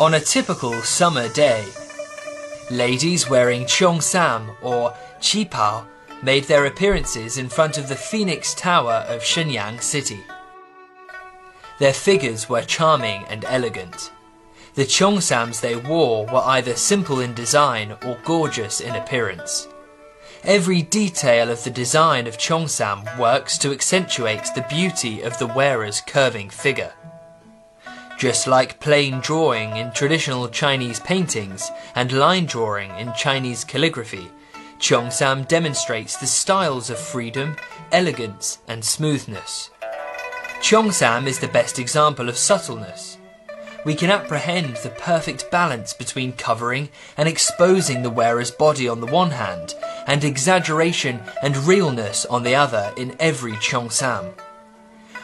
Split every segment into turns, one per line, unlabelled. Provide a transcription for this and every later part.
On a typical summer day, ladies wearing cheongsam or qipao made their appearances in front of the Phoenix Tower of Shenyang City. Their figures were charming and elegant. The cheongsams they wore were either simple in design or gorgeous in appearance. Every detail of the design of cheongsam works to accentuate the beauty of the wearer's curving figure. Just like plain drawing in traditional Chinese paintings and line drawing in Chinese calligraphy, Cheongsam demonstrates the styles of freedom, elegance, and smoothness. Cheongsam is the best example of subtleness. We can apprehend the perfect balance between covering and exposing the wearer's body on the one hand, and exaggeration and realness on the other in every Cheongsam.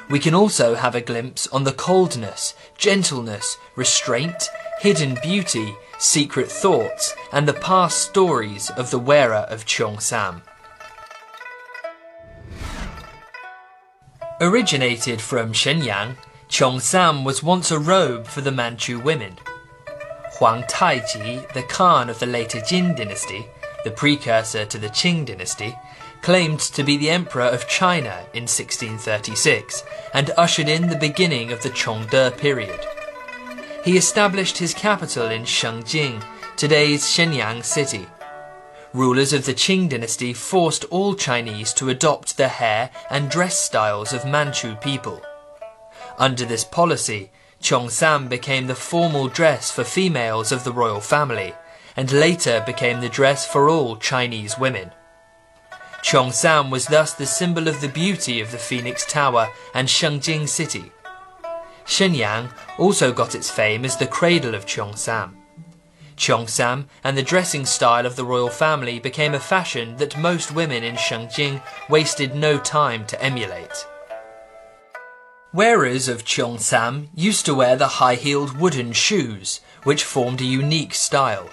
We can also have a glimpse on the coldness, gentleness, restraint, hidden beauty, secret thoughts, and the past stories of the wearer of Cheongsam. Originated from Shenyang, Cheongsam was once a robe for the Manchu women. Huang Taiji, the Khan of the later Jin dynasty, the precursor to the Qing dynasty, claimed to be the Emperor of China in 1636 and ushered in the beginning of the Chongde period. He established his capital in Shengjing, today's Shenyang city. Rulers of the Qing dynasty forced all Chinese to adopt the hair and dress styles of Manchu people. Under this policy, Cheongsam became the formal dress for females of the royal family, and later became the dress for all Chinese women. Cheongsam was thus the symbol of the beauty of the Phoenix Tower and Shengjing city. Shenyang also got its fame as the cradle of Cheongsam. Cheongsam and the dressing style of the royal family became a fashion that most women in Shengjing wasted no time to emulate. Wearers of Cheongsam used to wear the high-heeled wooden shoes, which formed a unique style.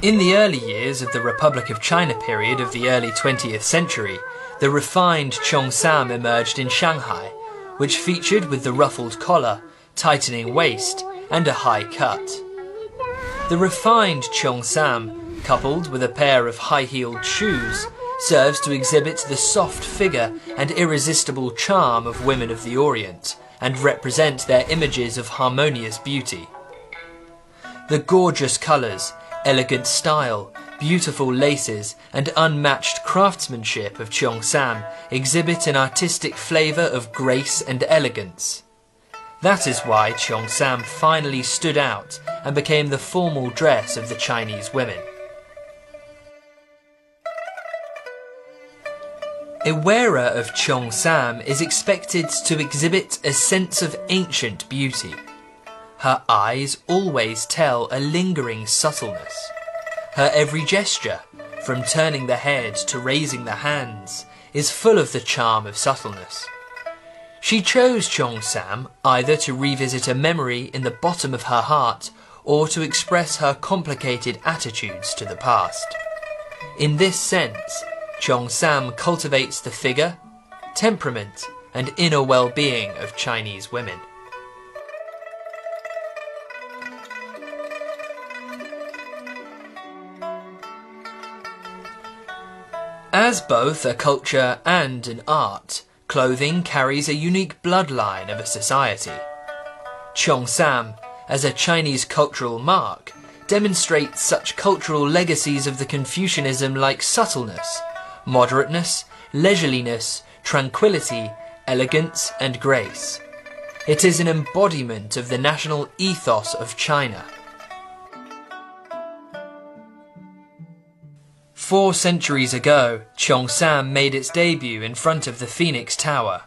In the early years of the Republic of China period of the early 20th century, the refined Cheongsam emerged in Shanghai, which featured with the ruffled collar, tightening waist, and a high cut. The refined Cheongsam, coupled with a pair of high-heeled shoes, serves to exhibit the soft figure and irresistible charm of women of the Orient, and represent their images of harmonious beauty. The gorgeous colours, elegant style, beautiful laces, and unmatched craftsmanship of Cheongsam exhibit an artistic flavour of grace and elegance. That is why Cheongsam finally stood out and became the formal dress of the Chinese women. A wearer of Cheongsam is expected to exhibit a sense of ancient beauty. Her eyes always tell a lingering subtleness. Her every gesture, from turning the head to raising the hands, is full of the charm of subtleness. She chose Cheongsam either to revisit a memory in the bottom of her heart or to express her complicated attitudes to the past. In this sense, Cheongsam cultivates the figure, temperament, and inner well-being of Chinese women. As both a culture and an art, clothing carries a unique bloodline of a society. Cheongsam, as a Chinese cultural mark, demonstrates such cultural legacies of the Confucianism like subtleness, moderateness, leisureliness, tranquility, elegance, and grace. It is an embodiment of the national ethos of China. Four centuries ago, Cheongsam made its debut in front of the Phoenix Tower.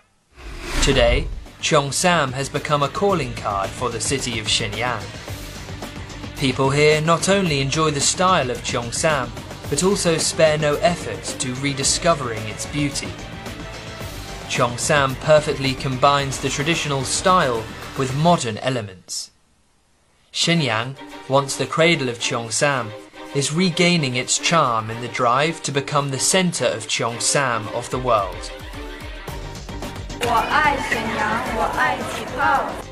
Today, Cheongsam has become a calling card for the city of Shenyang. People here not only enjoy the style of Cheongsam, but also spare no effort to rediscovering its beauty. Cheongsam perfectly combines the traditional style with modern elements. Shenyang, once the cradle of Cheongsam, is regaining its charm in the drive to become the center of Cheongsam of the world.
我爱沈阳，我爱旗袍。